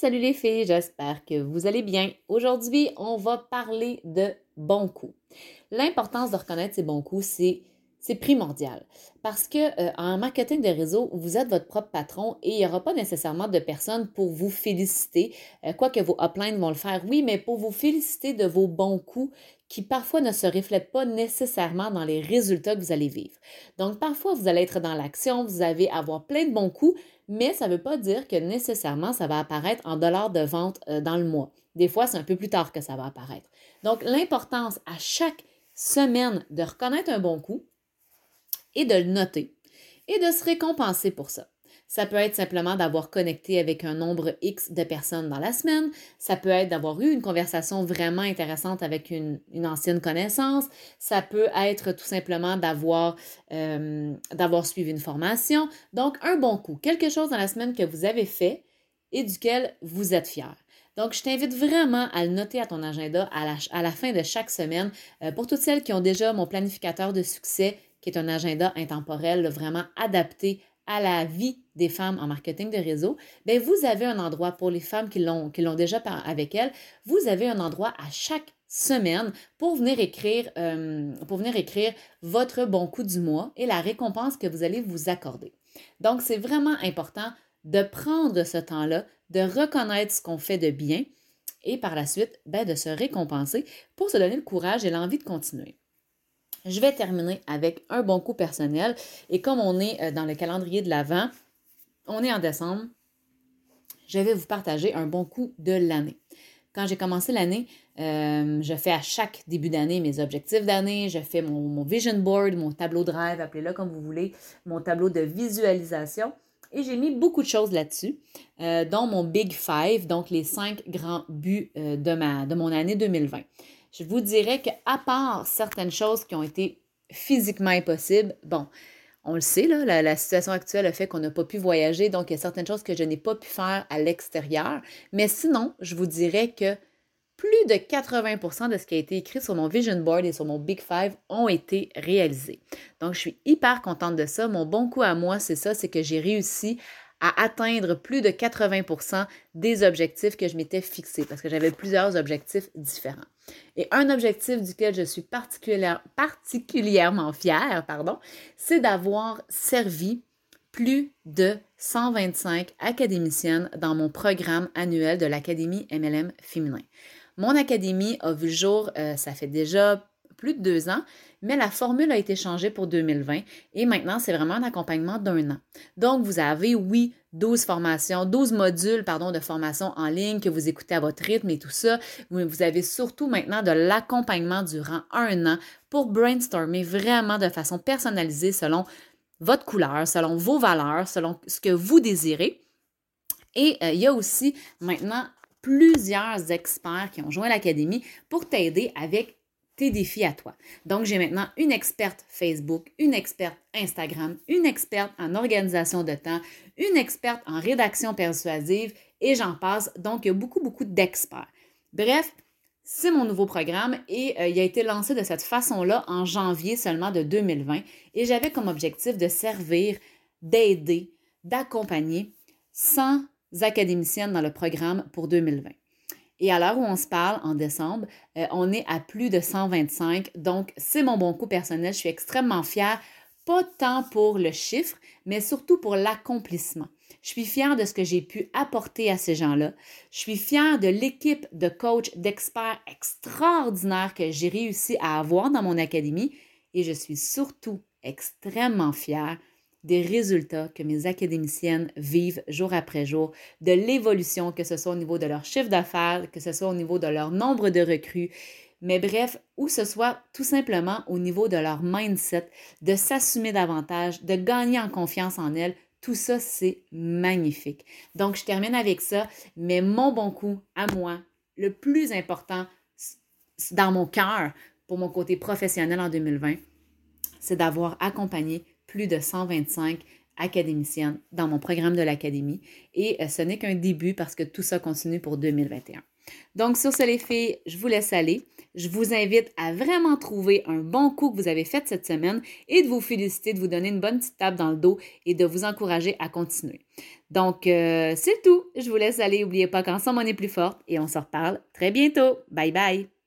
Salut les filles, j'espère que vous allez bien. Aujourd'hui, on va parler de bons coups. L'importance de reconnaître ces bons coups, c'est primordial parce que euh, en marketing de réseau, vous êtes votre propre patron et il n'y aura pas nécessairement de personnes pour vous féliciter, euh, quoique vos uplines vont le faire, oui, mais pour vous féliciter de vos bons coups qui parfois ne se reflètent pas nécessairement dans les résultats que vous allez vivre. Donc parfois, vous allez être dans l'action, vous allez avoir plein de bons coups, mais ça ne veut pas dire que nécessairement ça va apparaître en dollars de vente euh, dans le mois. Des fois, c'est un peu plus tard que ça va apparaître. Donc l'importance à chaque semaine de reconnaître un bon coup, et de le noter et de se récompenser pour ça. Ça peut être simplement d'avoir connecté avec un nombre X de personnes dans la semaine. Ça peut être d'avoir eu une conversation vraiment intéressante avec une, ancienne connaissance. Ça peut être tout simplement d'avoir, euh, d'avoir suivi une formation. Donc, un bon coup, quelque chose dans la semaine que vous avez fait et duquel vous êtes fier. Donc, je t'invite vraiment à le noter à ton agenda à la, à la fin de chaque semaine. Euh, pour toutes celles qui ont déjà mon planificateur de succès, qui est un agenda intemporel vraiment adapté à la vie des femmes en marketing de réseau, bien, vous avez un endroit pour les femmes qui l'ont, qui l'ont déjà avec elles, vous avez un endroit à chaque semaine pour venir écrire euh, pour venir écrire votre bon coup du mois et la récompense que vous allez vous accorder. Donc, c'est vraiment important de prendre ce temps-là, de reconnaître ce qu'on fait de bien et par la suite, bien, de se récompenser pour se donner le courage et l'envie de continuer. Je vais terminer avec un bon coup personnel. Et comme on est euh, dans le calendrier de l'Avent, on est en décembre, je vais vous partager un bon coup de l'année. Quand j'ai commencé l'année, euh, je fais à chaque début d'année mes objectifs d'année, je fais mon, vision board, mon tableau de rêve, appelez-le comme vous voulez, mon tableau de visualisation. Et j'ai mis beaucoup de choses là-dessus, euh, dont mon Big Five, donc les cinq grands buts de, mon année 2020 je vous dirais qu'à part certaines choses qui ont été physiquement impossibles, bon, on le sait, là, la, situation actuelle a fait qu'on n'a pas pu voyager, donc il y a certaines choses que je n'ai pas pu faire à l'extérieur. Mais sinon, je vous dirais que plus de 80% de ce qui a été écrit sur mon vision board et sur mon Big Five ont été réalisés. Donc, je suis hyper contente de ça. Mon bon coup à moi, c'est ça, c'est que j'ai réussi à atteindre plus de 80% des objectifs que je m'étais fixés parce que j'avais plusieurs objectifs différents. Et un objectif duquel je suis particulièrement fière, pardon, c'est d'avoir servi plus de 125 académiciennes dans mon programme annuel de l'Académie MLM féminin. Mon académie a vu le jour, euh, ça fait déjà plus de deux ans, mais la formule a été changée pour 2020 et maintenant, c'est vraiment un accompagnement d'un an. Donc, vous avez, oui, 12 formations, 12 modules, pardon, de formation en ligne que vous écoutez à votre rythme et tout ça. Vous avez surtout maintenant de l'accompagnement durant un an pour brainstormer vraiment de façon personnalisée selon votre couleur, selon vos valeurs, selon ce que vous désirez. Et euh, il y a aussi maintenant plusieurs experts qui ont joint l'Académie pour t'aider avec tes défis à toi. Donc, j'ai maintenant une experte Facebook, une experte Instagram, une experte en organisation de temps, une experte en rédaction persuasive et j'en passe. Donc, il y a beaucoup, beaucoup d'experts. Bref, c'est mon nouveau programme et euh, il a été lancé de cette façon-là en janvier seulement de 2020 et j'avais comme objectif de servir, d'aider, d'accompagner 100 académiciennes dans le programme pour 2020. Et à l'heure où on se parle, en décembre, euh, on est à plus de 125. Donc, c'est mon bon coup personnel. Je suis extrêmement fière, pas tant pour le chiffre, mais surtout pour l'accomplissement. Je suis fière de ce que j'ai pu apporter à ces gens-là. Je suis fière de l'équipe de coachs, d'experts extraordinaires que j'ai réussi à avoir dans mon académie. Et je suis surtout extrêmement fière des résultats que mes académiciennes vivent jour après jour, de l'évolution, que ce soit au niveau de leur chiffre d'affaires, que ce soit au niveau de leur nombre de recrues, mais bref, ou ce soit tout simplement au niveau de leur mindset, de s'assumer davantage, de gagner en confiance en elles. Tout ça, c'est magnifique. Donc, je termine avec ça, mais mon bon coup à moi, le plus important dans mon cœur pour mon côté professionnel en 2020, c'est d'avoir accompagné plus de 125 académicienne dans mon programme de l'Académie. Et euh, ce n'est qu'un début parce que tout ça continue pour 2021. Donc, sur ce, les filles, je vous laisse aller. Je vous invite à vraiment trouver un bon coup que vous avez fait cette semaine et de vous féliciter, de vous donner une bonne petite tape dans le dos et de vous encourager à continuer. Donc, euh, c'est tout. Je vous laisse aller. N'oubliez pas qu'ensemble, on est plus forte et on se reparle très bientôt. Bye bye.